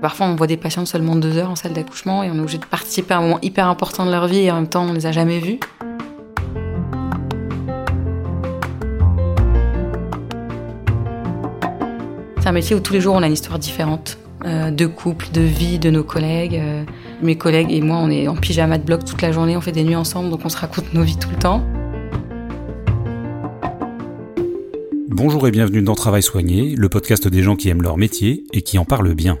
Parfois, on voit des patients seulement deux heures en salle d'accouchement et on est obligé de participer à un moment hyper important de leur vie et en même temps, on les a jamais vus. C'est un métier où tous les jours, on a une histoire différente. Euh, de couple, de vie, de nos collègues. Euh, mes collègues et moi, on est en pyjama de bloc toute la journée, on fait des nuits ensemble, donc on se raconte nos vies tout le temps. Bonjour et bienvenue dans Travail Soigné, le podcast des gens qui aiment leur métier et qui en parlent bien.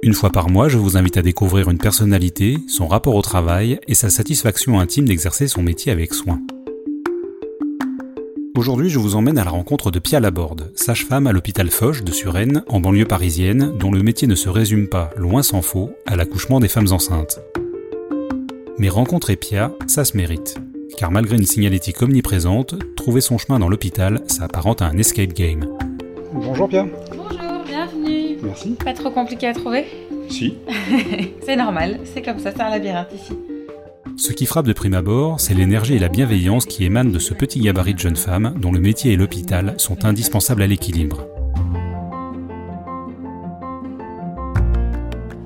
Une fois par mois, je vous invite à découvrir une personnalité, son rapport au travail et sa satisfaction intime d'exercer son métier avec soin. Aujourd'hui, je vous emmène à la rencontre de Pia Laborde, sage-femme à l'hôpital Foch de Suresnes, en banlieue parisienne, dont le métier ne se résume pas, loin s'en faut, à l'accouchement des femmes enceintes. Mais rencontrer Pia, ça se mérite. Car malgré une signalétique omniprésente, trouver son chemin dans l'hôpital s'apparente à un escape game. Bonjour Pia. Merci. Pas trop compliqué à trouver Si. c'est normal, c'est comme ça, c'est un labyrinthe ici. Ce qui frappe de prime abord, c'est l'énergie et la bienveillance qui émanent de ce petit gabarit de jeune femme dont le métier et l'hôpital sont indispensables à l'équilibre.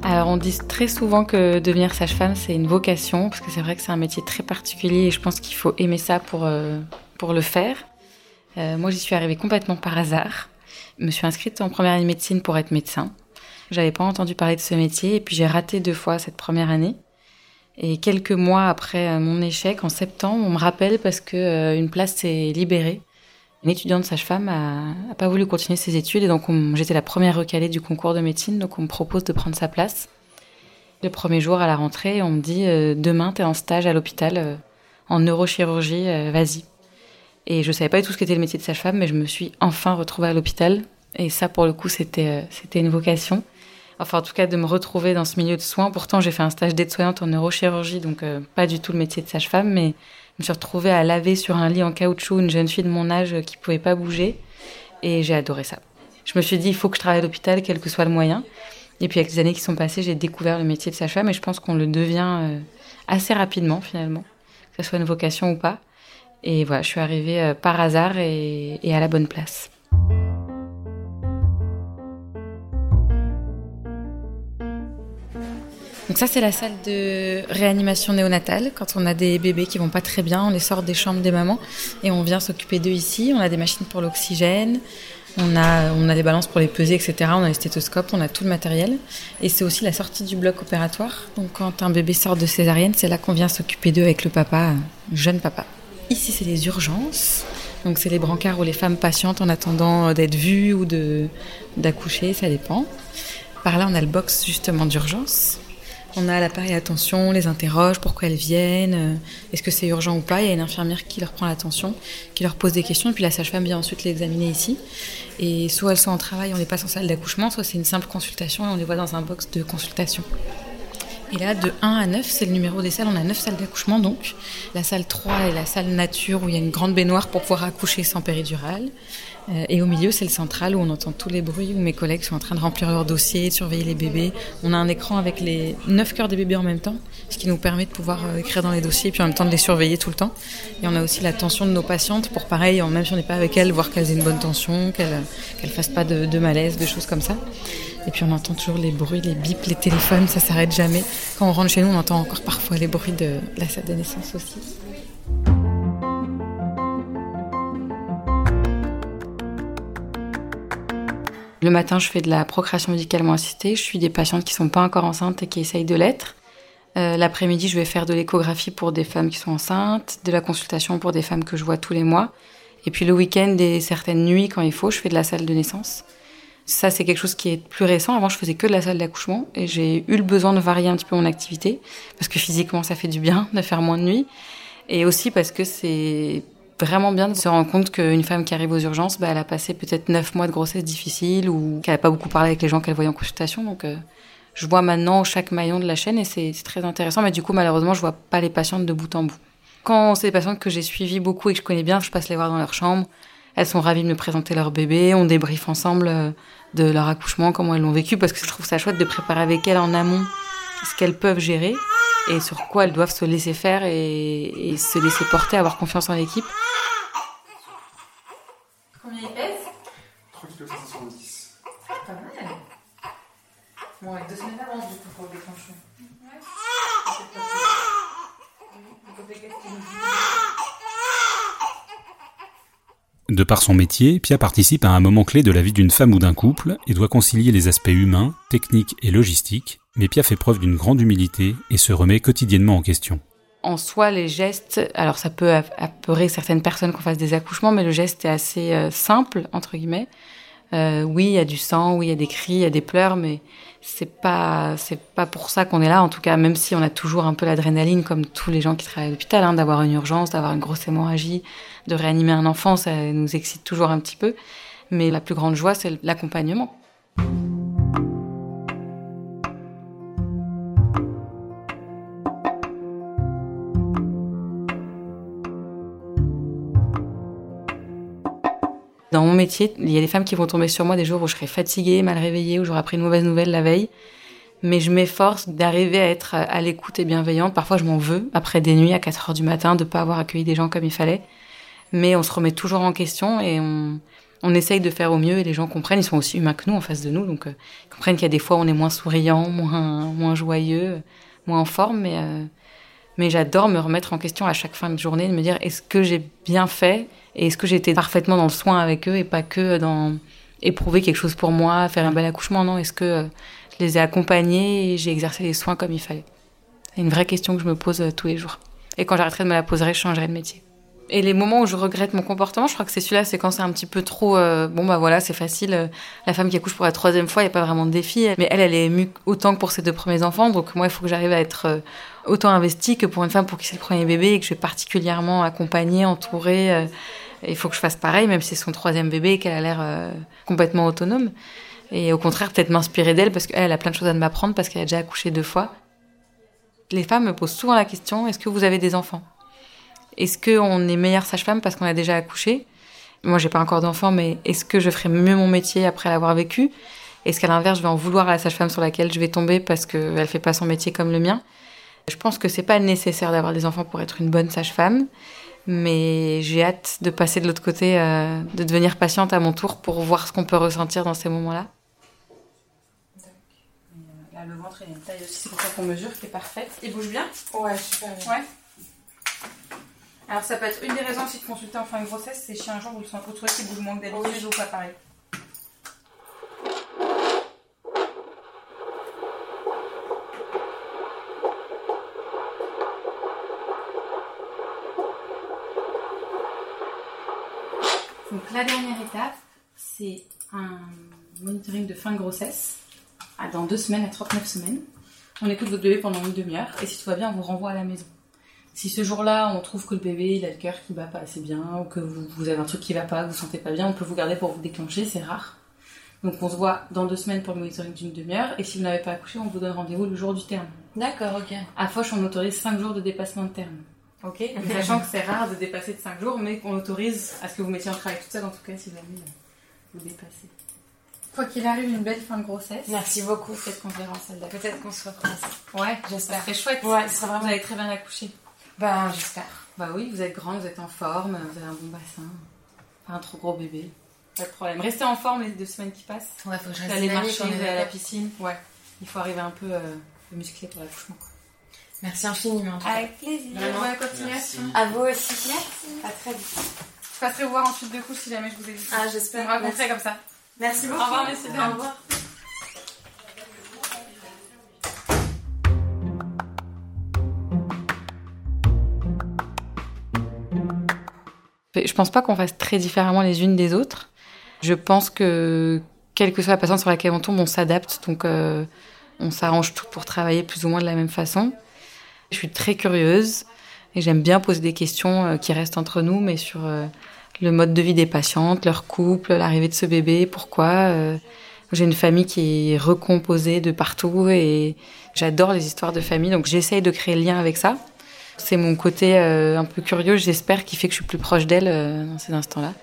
Alors on dit très souvent que devenir sage-femme c'est une vocation parce que c'est vrai que c'est un métier très particulier et je pense qu'il faut aimer ça pour, euh, pour le faire. Euh, moi j'y suis arrivée complètement par hasard. Je me suis inscrite en première année de médecine pour être médecin. J'avais pas entendu parler de ce métier et puis j'ai raté deux fois cette première année. Et quelques mois après euh, mon échec, en septembre, on me rappelle parce que euh, une place s'est libérée. Une étudiante sage-femme a, pas voulu continuer ses études et donc j'étais la première recalée du concours de médecine, donc on me propose de prendre sa place. Le premier jour à la rentrée, on me dit euh, demain t'es en stage à l'hôpital en neurochirurgie, vas-y. Et je savais pas du tout ce qu'était le métier de sage-femme, mais je me suis enfin retrouvée à l'hôpital. Et ça, pour le coup, c'était euh, c'était une vocation. Enfin, en tout cas, de me retrouver dans ce milieu de soins. Pourtant, j'ai fait un stage d'aide-soignante en neurochirurgie, donc euh, pas du tout le métier de sage-femme, mais je me suis retrouvée à laver sur un lit en caoutchouc une jeune fille de mon âge qui pouvait pas bouger. Et j'ai adoré ça. Je me suis dit, il faut que je travaille à l'hôpital, quel que soit le moyen. Et puis, avec les années qui sont passées, j'ai découvert le métier de sage-femme et je pense qu'on le devient euh, assez rapidement, finalement, que ce soit une vocation ou pas. Et voilà, je suis arrivée euh, par hasard et, à la bonne place. Donc ça, c'est la salle de réanimation néonatale. Quand on a des bébés qui vont pas très bien, on les sort des chambres des mamans et on vient s'occuper d'eux ici. On a des machines pour l'oxygène, on a, on a des balances pour les peser, etc. On a les stéthoscopes, on a tout le matériel. Et c'est aussi la sortie du bloc opératoire. Donc quand un bébé sort de césarienne, c'est là qu'on vient s'occuper d'eux avec le papa, jeune papa. Ici, c'est les urgences. Donc, c'est les brancards où les femmes patientent en attendant d'être vues ou d'accoucher, ça dépend. Par là, on a le box justement d'urgence. On a l'appareil attention, on les interroge, pourquoi elles viennent, euh, est-ce que c'est urgent ou pas. Il y a une infirmière qui leur prend l'attention, qui leur pose des questions, et puis la sage-femme vient ensuite les examiner ici. Et soit elles sont en travail, on les passe en salle d'accouchement, soit c'est une simple consultation et on les voit dans un box de consultation. Et là, de 1 à 9, c'est le numéro des salles. On a 9 salles d'accouchement, donc. La salle 3 est la salle nature où il y a une grande baignoire pour pouvoir accoucher sans péridurale. Euh, et au milieu, c'est le central où on entend tous les bruits, où mes collègues sont en train de remplir leurs dossiers, de surveiller les bébés. On a un écran avec les 9 cœurs des bébés en même temps, ce qui nous permet de pouvoir euh, écrire dans les dossiers et puis en même temps de les surveiller tout le temps. Et on a aussi la tension de nos patientes pour pareil, même si on n'est pas avec elles, voir qu'elles aient une bonne tension, qu'elles ne fassent pas de, de malaise, de choses comme ça. Et puis on entend toujours les bruits, les bips, les téléphones, ça s'arrête jamais. Quand on rentre chez nous, on entend encore parfois les bruits de la salle de naissance aussi. Le matin, je fais de la procréation médicalement assistée. Je suis des patientes qui sont pas encore enceintes et qui essayent de l'être. Euh, l'après-midi, je vais faire de l'échographie pour des femmes qui sont enceintes, de la consultation pour des femmes que je vois tous les mois. Et puis le week-end et certaines nuits, quand il faut, je fais de la salle de naissance. Ça, c'est quelque chose qui est plus récent. Avant, je faisais que de la salle d'accouchement et j'ai eu le besoin de varier un petit peu mon activité parce que physiquement, ça fait du bien de faire moins de nuit et aussi parce que c'est vraiment bien de se rendre compte qu'une femme qui arrive aux urgences, bah, elle a passé peut-être neuf mois de grossesse difficile ou qu'elle n'a pas beaucoup parlé avec les gens qu'elle voyait en consultation. Donc, euh, je vois maintenant chaque maillon de la chaîne et c'est très intéressant. Mais du coup, malheureusement, je vois pas les patientes de bout en bout. Quand c'est des patientes que j'ai suivies beaucoup et que je connais bien, je passe les voir dans leur chambre. Elles sont ravies de me présenter leur bébé. On débriefe ensemble euh, de leur accouchement, comment elles l'ont vécu, parce que je trouve ça chouette de préparer avec elles en amont ce qu'elles peuvent gérer et sur quoi elles doivent se laisser faire et, se laisser porter, avoir confiance en l'équipe. Combien il pèse 3 kg Pas mal. Bon, avec deux semaines d'avance du coup pour le déclenchement. De par son métier, Pia participe à un moment clé de la vie d'une femme ou d'un couple et doit concilier les aspects humains, techniques et logistiques, mais Pia fait preuve d'une grande humilité et se remet quotidiennement en question. En soi, les gestes, alors ça peut apeurer certaines personnes qu'on fasse des accouchements, mais le geste est assez euh, simple, entre guillemets. Euh, oui, il y a du sang, oui, il y a des cris, il y a des pleurs, mais c'est pas c'est pas pour ça qu'on est là. En tout cas, même si on a toujours un peu l'adrénaline, comme tous les gens qui travaillent à l'hôpital, hein, d'avoir une urgence, d'avoir une grosse hémorragie, de réanimer un enfant, ça nous excite toujours un petit peu. Mais la plus grande joie, c'est l'accompagnement. Il y a des femmes qui vont tomber sur moi des jours où je serai fatiguée, mal réveillée, où j'aurai appris une mauvaise nouvelle la veille. Mais je m'efforce d'arriver à être à l'écoute et bienveillante. Parfois, je m'en veux, après des nuits à 4 heures du matin, de pas avoir accueilli des gens comme il fallait. Mais on se remet toujours en question et on, on essaye de faire au mieux et les gens comprennent. Ils sont aussi humains que nous en face de nous, donc euh, ils comprennent qu'il y a des fois où on est moins souriant, moins, moins joyeux, moins en forme. Mais, euh, mais j'adore me remettre en question à chaque fin de journée, de me dire est-ce que j'ai bien fait et est-ce que j'étais parfaitement dans le soin avec eux et pas que dans éprouver quelque chose pour moi, faire un bel accouchement? Non, est-ce que euh, je les ai accompagnés et j'ai exercé les soins comme il fallait? C'est une vraie question que je me pose euh, tous les jours. Et quand j'arrêterai de me la poser, je changerai de métier. Et les moments où je regrette mon comportement, je crois que c'est celui-là, c'est quand c'est un petit peu trop. Euh, bon, bah voilà, c'est facile. la femme qui accouche pour la troisième fois, il n'y a pas vraiment de défi. Mais elle, elle est émue autant que pour ses deux premiers enfants. Donc moi, il faut que j'arrive à être autant investie que pour une femme pour qui c'est le premier bébé et que je vais particulièrement accompagner, entourer. Il faut que je fasse pareil, même si c'est son troisième bébé et qu'elle a l'air euh, complètement autonome. Et au contraire, peut-être m'inspirer d'elle parce qu'elle a plein de choses à m'apprendre parce qu'elle a déjà accouché deux fois. Les femmes me posent souvent la question est-ce que vous avez des enfants? Est-ce qu'on est meilleure sage-femme parce qu'on a déjà accouché? Moi, j'ai pas encore d'enfants, mais est-ce que je ferai mieux mon métier après l'avoir vécu? Est-ce qu'à l'inverse, je vais en vouloir à la sage-femme sur laquelle je vais tomber parce qu'elle fait pas son métier comme le mien? Je pense que c'est pas nécessaire d'avoir des enfants pour être une bonne sage-femme. Mais j'ai hâte de passer de l'autre côté, euh, de devenir patiente à mon tour pour voir ce qu'on peut ressentir dans ces moments-là. Là, le ventre, il a une taille aussi, c'est pour ça qu'on mesure, qui est parfaite. Il bouge bien? Ouais, super bien. Ouais. Alors, ça peut être une des raisons aussi de consulter en fin de grossesse, c'est si un jour vous le trouvez qu'il bouge moins que d'habitude ou pas pareil. La dernière étape, c'est un monitoring de fin de grossesse dans deux semaines à 39 semaines. On écoute votre bébé pendant une demi-heure et si tout va bien, on vous renvoie à la maison. Si ce jour-là, on trouve que le bébé il a le cœur qui bat pas assez bien ou que vous, avez un truc qui va pas, que vous sentez pas bien, on peut vous garder pour vous déclencher, c'est rare. Donc on se voit dans deux semaines pour le monitoring d'une demi-heure et si vous n'avez pas accouché, on vous donne rendez-vous le jour du terme. D'accord, ok. À Foch, on autorise 5 jours de dépassement de terme. Ok. Sachant que c'est rare de dépasser de 5 jours, mais qu'on autorise à ce que vous mettiez en travail toute seule, en tout cas, si jamais vous dépassez. Quoi qu'il arrive, une belle fin de grossesse. Merci beaucoup. Peut-être qu'on verra. Peut-être qu'on se reprend. Ouais, j'espère. Ça serait chouette. Ouais, ça vraiment... Vous avez très bien accouché. Ben, j'espère. Bah oui, vous êtes grande, vous êtes en forme, vous avez un bon bassin. Pas un trop gros bébé. Pas de problème. Restez en forme les deux semaines qui passent. Ouais, faut que je reste Aller marcher, allez à la piscine. Ouais. Il faut arriver un peu euh, musclé pour l'accouchement. Merci infiniment. Avec plaisir. Bonne continuation. À vous aussi. Merci. À très vite. Je passerai vous voir ensuite de couche si jamais je vous ai vu. Ah, j'espère. On me rencontrer comme ça. Merci beaucoup. Au revoir, messieurs. Au revoir. Je pense pas qu'on fasse très différemment les unes des autres. Je pense que quelle que soit la patiente sur laquelle on tombe, on s'adapte. Donc, euh, on s'arrange tout pour travailler plus ou moins de la même façon. Je suis très curieuse et j'aime bien poser des questions euh, qui restent entre nous, mais sur euh, le mode de vie des patientes, leur couple, l'arrivée de ce bébé, pourquoi. J'ai une famille qui est recomposée de partout et j'adore les histoires de famille, donc j'essaye de créer le lien avec ça. C'est mon côté un peu curieux, j'espère, qui fait que je suis plus proche d'elle dans ces instants-là.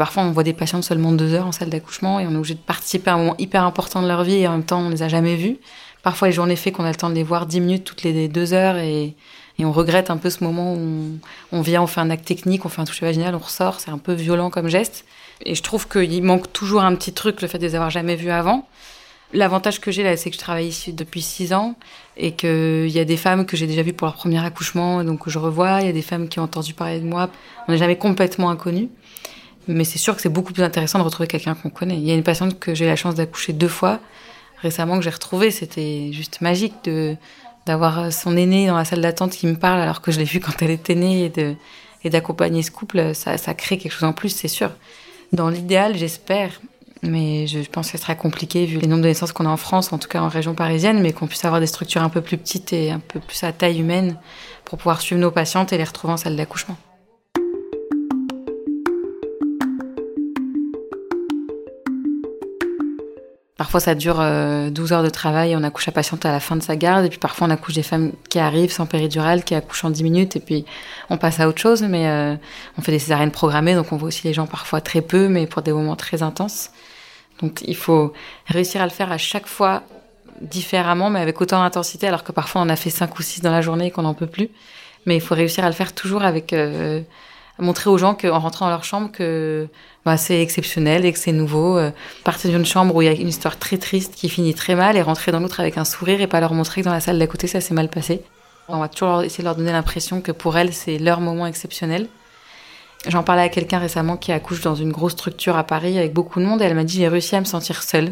Parfois, on voit des patientes seulement deux heures en salle d'accouchement et on est obligé de participer à un moment hyper important de leur vie et en même temps, on les a jamais vus. Parfois, les journées fait qu'on a le temps de les voir dix minutes toutes les deux heures et, on regrette un peu ce moment où on, vient, on fait un acte technique, on fait un toucher vaginal, on ressort. C'est un peu violent comme geste. Et je trouve qu'il manque toujours un petit truc, le fait de les avoir jamais vus avant. L'avantage que j'ai là, c'est que je travaille ici depuis six ans et qu'il y a des femmes que j'ai déjà vues pour leur premier accouchement, donc que je revois. Il y a des femmes qui ont entendu parler de moi. On n'est jamais complètement inconnus. Mais c'est sûr que c'est beaucoup plus intéressant de retrouver quelqu'un qu'on connaît. Il y a une patiente que j'ai la chance d'accoucher deux fois récemment que j'ai retrouvée. C'était juste magique de d'avoir son aîné dans la salle d'attente qui me parle alors que je l'ai vue quand elle était née et de et d'accompagner ce couple. Ça, ça crée quelque chose en plus, c'est sûr. Dans l'idéal, j'espère, mais je pense que ce sera compliqué vu les nombres de naissances qu'on a en France, en tout cas en région parisienne, mais qu'on puisse avoir des structures un peu plus petites et un peu plus à taille humaine pour pouvoir suivre nos patientes et les retrouver en salle d'accouchement. Parfois, ça dure 12 euh, heures de travail, on accouche la patiente à la fin de sa garde, et puis parfois on accouche des femmes qui arrivent sans péridurale, qui accouchent en 10 minutes, et puis on passe à autre chose, mais euh, on fait des césariennes programmées, donc on voit aussi les gens parfois très peu, mais pour des moments très intenses. Donc il faut réussir à le faire à chaque fois différemment, mais avec autant d'intensité, alors que parfois on a fait 5 ou 6 dans la journée et qu'on n'en peut plus. Mais il faut réussir à le faire toujours avec... Euh, montrer aux gens qu'en rentrant dans leur chambre que bah, c'est exceptionnel et que c'est nouveau. Euh, partir d'une chambre où il y a une histoire très triste qui finit très mal et rentrer dans l'autre avec un sourire et pas leur montrer que dans la salle d'à côté ça s'est mal passé. On va toujours essayer de leur donner l'impression que pour elles c'est leur moment exceptionnel. J'en parlais à quelqu'un récemment qui accouche dans une grosse structure à Paris avec beaucoup de monde et elle m'a dit j'ai réussi à me sentir seule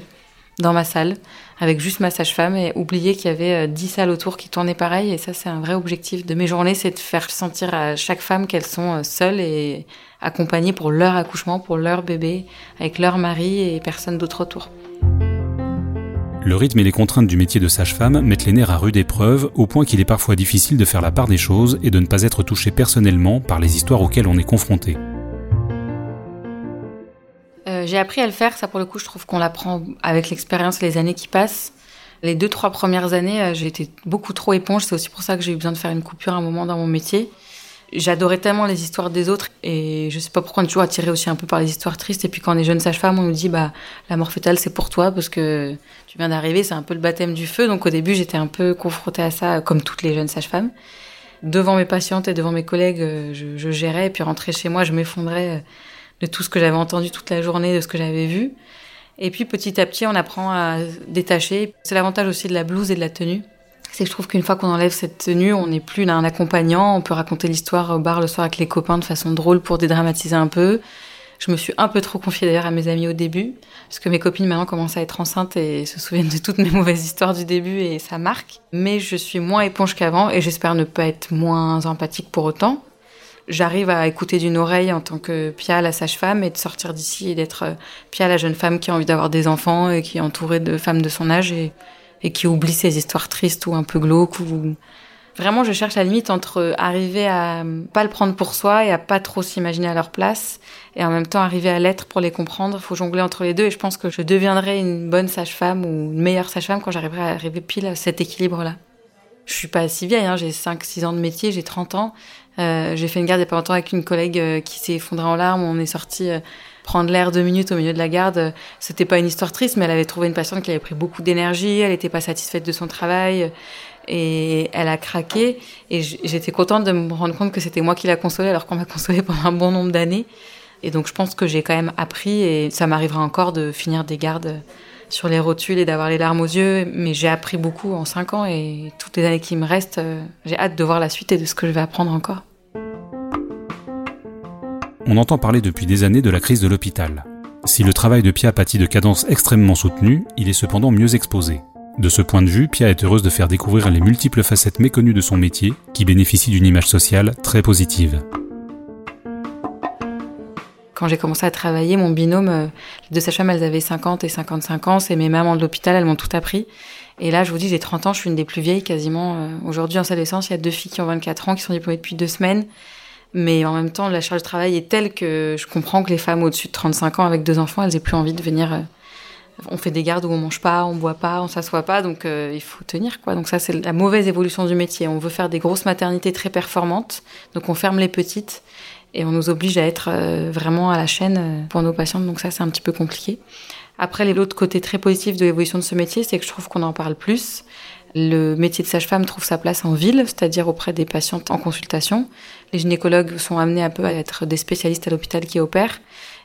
dans ma salle avec juste ma sage-femme et oublier qu'il y avait 10 euh, salles autour qui tournaient pareil. Et ça, c'est un vrai objectif de mes journées, c'est de faire sentir à chaque femme qu'elles sont euh, seules et accompagnées pour leur accouchement, pour leur bébé, avec leur mari et personne d'autre autour. Le rythme et les contraintes du métier de sage-femme mettent les nerfs à rude épreuve, au point qu'il est parfois difficile de faire la part des choses et de ne pas être touché personnellement par les histoires auxquelles on est confronté. Euh, j'ai appris à le faire, ça pour le coup, je trouve qu'on l'apprend avec l'expérience, les années qui passent. Les deux, trois premières années, euh, j'ai été beaucoup trop éponge. C'est aussi pour ça que j'ai eu besoin de faire une coupure à un moment dans mon métier. J'adorais tellement les histoires des autres et je sais pas pourquoi on est toujours attiré aussi un peu par les histoires tristes. Et puis quand on est jeune sage-femme, on nous dit bah la mort fétale c'est pour toi parce que tu viens d'arriver, c'est un peu le baptême du feu. Donc au début j'étais un peu confrontée à ça comme toutes les jeunes sages-femmes. Devant mes patientes et devant mes collègues, euh, je, je gérais et puis rentrer chez moi, je m'effondrais de tout ce que j'avais entendu toute la journée, de ce que j'avais vu. Et puis petit à petit, on apprend à détacher. C'est l'avantage aussi de la blouse et de la tenue. C'est que je trouve qu'une fois qu'on enlève cette tenue, on n'est plus un accompagnant. On peut raconter l'histoire au bar le soir avec les copains de façon drôle pour dédramatiser un peu. Je me suis un peu trop confiée d'ailleurs à mes amis au début, parce que mes copines maintenant commencent à être enceintes et se souviennent de toutes mes mauvaises histoires du début et ça marque. Mais je suis moins éponge qu'avant et j'espère ne pas être moins empathique pour autant j'arrive à écouter d'une oreille en tant que Pia, la sage-femme, et de sortir d'ici et d'être euh, Pia, la jeune femme qui a envie d'avoir des enfants et qui est entourée de femmes de son âge et, qui oublie ses histoires tristes ou un peu glauques ou vraiment je cherche la limite entre arriver à pas le prendre pour soi et à pas trop s'imaginer à leur place et en même temps arriver à l'être pour les comprendre. Faut jongler entre les deux et je pense que je deviendrai une bonne sage-femme ou une meilleure sage-femme quand j'arriverai à arriver pile à cet équilibre-là. Je suis pas si vieille, hein, j'ai 5-6 ans de métier, j'ai 30 ans. Euh, j'ai fait une garde il y a pas longtemps avec une collègue euh, qui s'est effondrée en larmes. On est sorti euh, prendre l'air deux minutes au milieu de la garde. C'était pas une histoire triste, mais elle avait trouvé une patiente qui avait pris beaucoup d'énergie. Elle n'était pas satisfaite de son travail et elle a craqué. Et j'étais contente de me rendre compte que c'était moi qui la consolée, alors qu'on m'a consolée pendant un bon nombre d'années. Et donc je pense que j'ai quand même appris, et ça m'arrivera encore de finir des gardes sur les rotules et d'avoir les larmes aux yeux. Mais j'ai appris beaucoup en cinq ans et toutes les années qui me restent, j'ai hâte de voir la suite et de ce que je vais apprendre encore. On entend parler depuis des années de la crise de l'hôpital. Si le travail de Pia pâtit de cadences extrêmement soutenues, il est cependant mieux exposé. De ce point de vue, Pia est heureuse de faire découvrir les multiples facettes méconnues de son métier, qui bénéficient d'une image sociale très positive. Quand j'ai commencé à travailler, mon binôme, euh, les deux sages-femmes, elles avaient 50 et 55 ans, c'est mes mamans de l'hôpital, elles m'ont tout appris. Et là, je vous dis, j'ai 30 ans, je suis une des plus vieilles quasiment. Euh, aujourd'hui, en salle d'essence, il y a deux filles qui ont 24 ans, qui sont diplômées depuis deux semaines. Mais en même temps, la charge de travail est telle que je comprends que les femmes au-dessus de 35 ans avec deux enfants, elles aient plus envie de venir. Euh, on fait des gardes où on mange pas, on boit pas, on s'assoit pas, donc euh, il faut tenir quoi. Donc ça, c'est la mauvaise évolution du métier. On veut faire des grosses maternités très performantes, donc on ferme les petites et on nous oblige à être euh, vraiment à la chaîne pour nos patientes. Donc ça, c'est un petit peu compliqué. Après, l'autre côté très positif de l'évolution de ce métier, c'est que je trouve qu'on en parle plus. Le métier de sage-femme trouve sa place en ville, c'est-à-dire auprès des patientes en consultation. Les gynécologues sont amenés un peu à être des spécialistes à l'hôpital qui opèrent.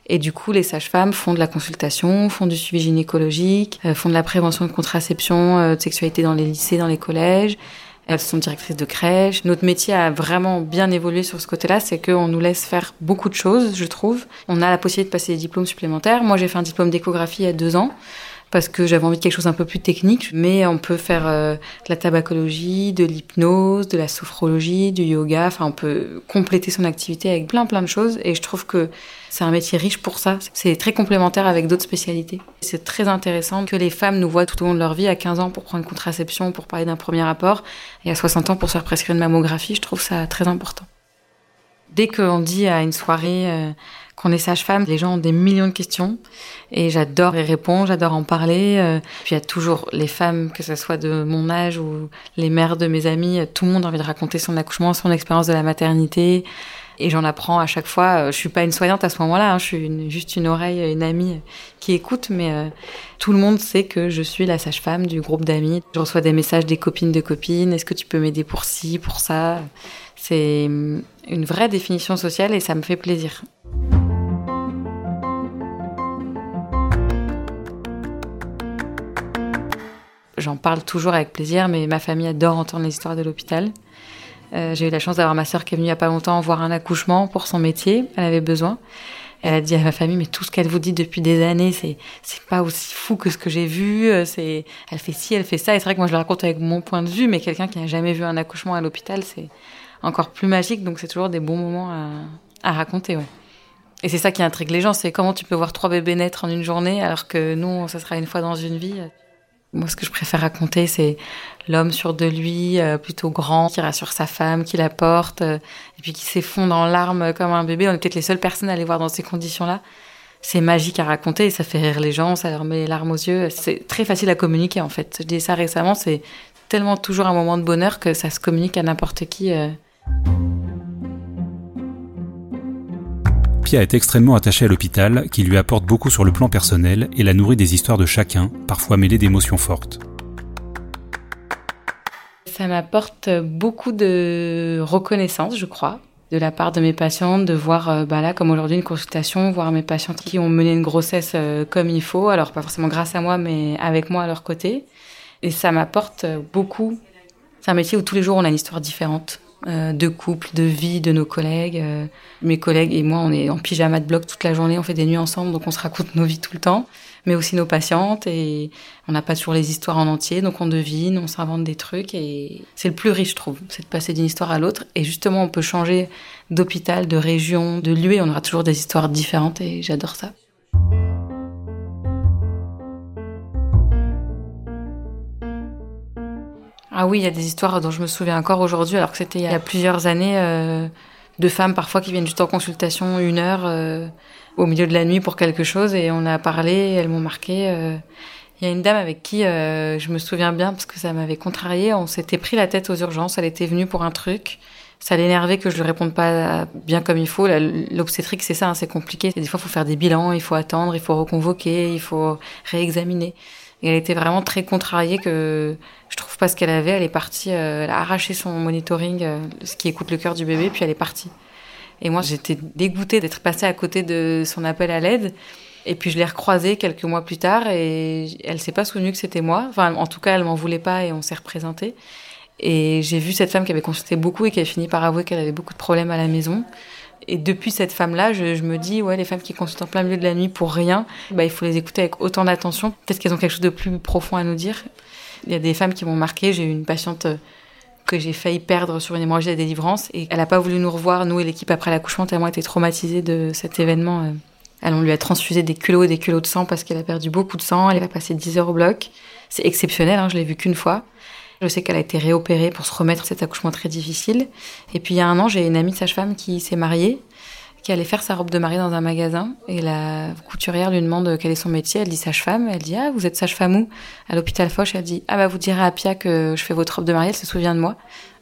Et du coup, les sages-femmes font de la consultation, font du suivi gynécologique, euh, font de la prévention de contraception, euh, de sexualité dans les lycées, dans les collèges. Elles sont directrices de crèche. Notre métier a vraiment bien évolué sur ce côté-là, c'est qu'on nous laisse faire beaucoup de choses, je trouve. On a la possibilité de passer des diplômes supplémentaires. Moi, j'ai fait un diplôme d'échographie il y a deux ans parce que j'avais envie de quelque chose un peu plus technique. Mais on peut faire euh, de la tabacologie, de l'hypnose, de la sophrologie, du yoga. Enfin, on peut compléter son activité avec plein plein de choses. Et je trouve que c'est un métier riche pour ça. C'est très complémentaire avec d'autres spécialités. C'est très intéressant que les femmes nous voient tout au long de leur vie, à 15 ans pour prendre une contraception, pour parler d'un premier rapport, et à 60 ans pour se faire prescrire une mammographie. Je trouve ça très important. Dès qu'on dit à une soirée... Euh, qu'on est sage-femme, les gens ont des millions de questions et j'adore y répondre, j'adore en parler. Euh. Puis il y a toujours les femmes, que ce soit de mon âge ou les mères de mes amis, tout le monde a envie de raconter son accouchement, son expérience de la maternité. Et j'en apprends à chaque fois. Euh, je suis pas une soignante à ce moment-là, hein. je suis juste une oreille, une amie qui écoute, mais euh, tout le monde sait que je suis la sage-femme du groupe d'amis. Je reçois des messages des copines de copines. Est-ce que tu peux m'aider pour ci, pour ça? C'est hum, une vraie définition sociale et ça me fait plaisir. J'en parle toujours avec plaisir, mais ma famille adore entendre l'histoire de l'hôpital. Euh, j'ai eu la chance d'avoir ma sœur qui est venue il y a pas longtemps voir un accouchement pour son métier. Elle avait besoin. Elle a dit à ma famille, mais tout ce qu'elle vous dit depuis des années, c'est c'est pas aussi fou que ce que j'ai vu. Euh, c'est elle fait ci, elle fait ça. Et c'est vrai que moi je le raconte avec mon point de vue, mais quelqu'un qui n'a jamais vu un accouchement à l'hôpital, c'est encore plus magique. Donc c'est toujours des bons moments à, à raconter, ouais. Et c'est ça qui intrigue les gens, c'est comment tu peux voir trois bébés naître en une journée, alors que nous, ça sera une fois dans une vie. Moi, ce que je préfère raconter, c'est l'homme sûr de lui, euh, plutôt grand, qui rassure sa femme, qui la porte, euh, et puis qui s'effondre en larmes comme un bébé. On est peut-être les seules personnes à les voir dans ces conditions-là. C'est magique à raconter, ça fait rire les gens, ça leur met les larmes aux yeux. C'est très facile à communiquer, en fait. Je dis ça récemment, c'est tellement toujours un moment de bonheur que ça se communique à n'importe qui. Euh. Pia est extrêmement attachée à l'hôpital, qui lui apporte beaucoup sur le plan personnel et la nourrit des histoires de chacun, parfois mêlées d'émotions fortes. Ça m'apporte beaucoup de reconnaissance, je crois, de la part de mes patientes, de voir, euh, bah là, comme aujourd'hui, une consultation, voir mes patientes qui ont mené une grossesse euh, comme il faut, alors pas forcément grâce à moi, mais avec moi à leur côté. Et ça m'apporte beaucoup. C'est un métier où tous les jours on a une histoire différente. Euh, de couple, de vie de nos collègues. Euh, mes collègues et moi, on est en pyjama de bloc toute la journée, on fait des nuits ensemble, donc on se raconte nos vies tout le temps, mais aussi nos patientes et on n'a pas toujours les histoires en entier, donc on devine, on s'invente des trucs et c'est le plus riche, je trouve, c'est de passer d'une histoire à l'autre et justement on peut changer d'hôpital, de région, de lieu on aura toujours des histoires différentes et j'adore ça. Ah oui, il y a des histoires dont je me souviens encore aujourd'hui, alors que c'était il y a plusieurs années, euh, de femmes parfois qui viennent juste en consultation une heure euh, au milieu de la nuit pour quelque chose, et on a parlé, elles m'ont marqué. Euh. Il y a une dame avec qui je me souviens bien parce que ça m'avait contrariée. On s'était pris la tête aux urgences. Elle était venue pour un truc. Ça l'énervait que je lui réponde pas bien comme il faut. L'obstétrique, c'est ça, hein, c'est compliqué. Des fois, il faut faire des bilans, il faut attendre, il faut reconvoquer, il faut réexaminer. Elle était vraiment très contrariée que je trouve pas ce qu'elle avait. Elle est partie, euh, elle a arraché son monitoring, euh, ce qui écoute le cœur du bébé, puis elle est partie. Et moi, j'étais dégoûtée d'être passée à côté de son appel à l'aide. Et puis je l'ai recroisée quelques mois plus tard et elle s'est pas souvenue que c'était moi. Enfin, en tout cas, elle m'en voulait pas et on s'est représenté. Et j'ai vu cette femme qui avait consulté beaucoup et qui a fini par avouer qu'elle avait beaucoup de problèmes à la maison. Et depuis cette femme-là, je, me dis, ouais, les femmes qui consultent en plein milieu de la nuit pour rien, bah, il faut les écouter avec autant d'attention. Peut-être qu'elles ont quelque chose de plus profond à nous dire. Il y a des femmes qui m'ont marqué. J'ai eu une patiente euh, que j'ai failli perdre sur une hémorragie de délivrance et elle n'a pas voulu nous revoir, nous et l'équipe après l'accouchement, tellement elle était traumatisée de cet événement. Euh. Elle, on lui a transfusé des culots et des culots de sang parce qu'elle a perdu beaucoup de sang. Elle va passer 10 heures au bloc. C'est exceptionnel, hein, je l'ai vu qu'une fois. Je sais qu'elle a été réopérée pour se remettre cet accouchement très difficile. Et puis il y a un an, j'ai une amie de sage-femme qui s'est mariée, qui allait faire sa robe de mariée dans un magasin. Et la couturière lui demande quel est son métier. Elle dit sage-femme. Elle dit Ah, vous êtes sage-femme où? À l'hôpital Foch. Elle dit Ah, bah vous direz à Pia que je fais votre robe de mariée. Elle se souvient de moi.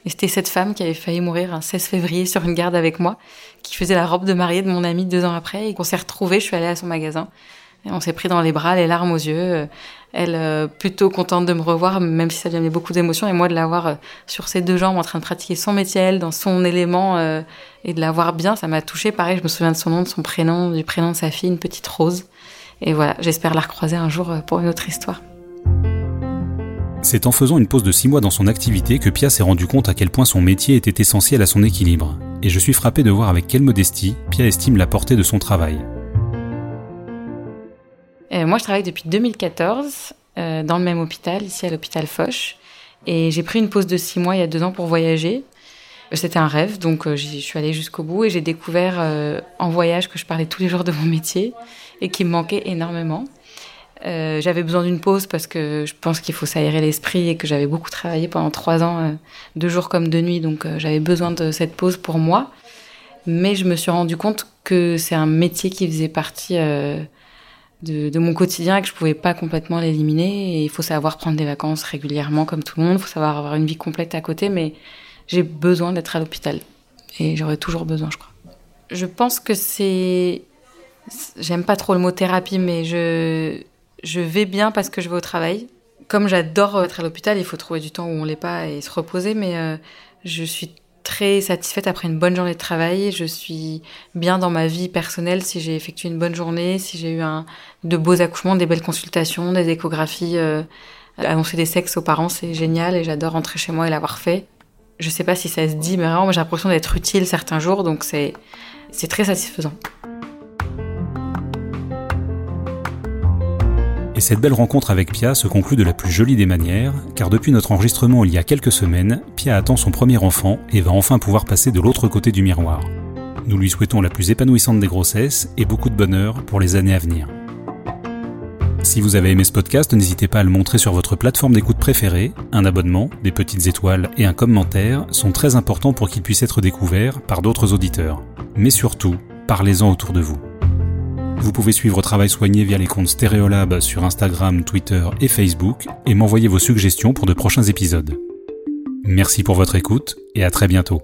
Et c'était cette femme qui avait failli mourir un 16 février sur une garde avec moi, qui faisait la robe de mariée de mon amie deux ans après. Et qu'on s'est retrouvés. Je suis allée à son magasin. on s'est pris dans les bras, les larmes aux yeux. Elle euh, plutôt contente de me revoir, même si ça lui amenait beaucoup d'émotions, et moi de la voir euh, sur ses deux jambes en train de pratiquer son métier, elle, dans son élément, euh, et de la voir bien, ça m'a touchée. Pareil, je me souviens de son nom, de son prénom, du prénom de sa fille, une petite rose. Et voilà, j'espère la recroiser un jour pour une autre histoire. C'est en faisant une pause de six mois dans son activité que Pia s'est rendu compte à quel point son métier était essentiel à son équilibre. Et je suis frappé de voir avec quelle modestie Pia estime la portée de son travail. Euh, moi, je travaille depuis 2014 euh, dans le même hôpital, ici à l'hôpital Foch. Et j'ai pris une pause de six mois il y a deux ans pour voyager. C'était un rêve, donc euh, je suis allée jusqu'au bout et j'ai découvert en voyage que je parlais tous les jours de mon métier et qui me manquait énormément. j'avais besoin d'une pause parce que je pense qu'il faut s'aérer l'esprit et que j'avais beaucoup travaillé pendant trois ans, de jour comme de nuit, donc j'avais besoin de cette pause pour moi. Mais je me suis rendu compte que c'est un métier qui faisait partie de, mon quotidien et que je pouvais pas complètement l'éliminer. Et il faut savoir prendre des vacances régulièrement comme tout le monde. Il faut savoir avoir une vie complète à côté, mais j'ai besoin d'être à l'hôpital. Et j'aurai toujours besoin, je crois. Je pense que c'est... J'aime pas trop le mot thérapie, mais je, je vais bien parce que je vais au travail. Comme j'adore être à l'hôpital, il faut trouver du temps où on l'est pas et se reposer, mais euh, je suis très satisfaite après une bonne journée de travail. Je suis bien dans ma vie personnelle si j'ai effectué une bonne journée, si j'ai eu de beaux accouchements, des belles consultations, des échographies. Euh, annoncer des sexes aux parents, c'est génial et j'adore rentrer chez moi et l'avoir fait. Je sais pas si ça se dit, mais vraiment, j'ai l'impression d'être utile certains jours, donc c'est très satisfaisant. Cette belle rencontre avec Pia se conclut de la plus jolie des manières, car depuis notre enregistrement il y a quelques semaines, Pia attend son premier enfant et va enfin pouvoir passer de l'autre côté du miroir. Nous lui souhaitons la plus épanouissante des grossesses et beaucoup de bonheur pour les années à venir. Si vous avez aimé ce podcast, n'hésitez pas à le montrer sur votre plateforme d'écoute préférée. Un abonnement, des petites étoiles et un commentaire sont très importants pour qu'il puisse être découvert par d'autres auditeurs. Mais surtout, parlez-en autour de vous. Vous pouvez suivre Travail Soigné via les comptes Stéréolab sur Instagram, Twitter et Facebook et m'envoyer vos suggestions pour de prochains épisodes. Merci pour votre écoute et à très bientôt.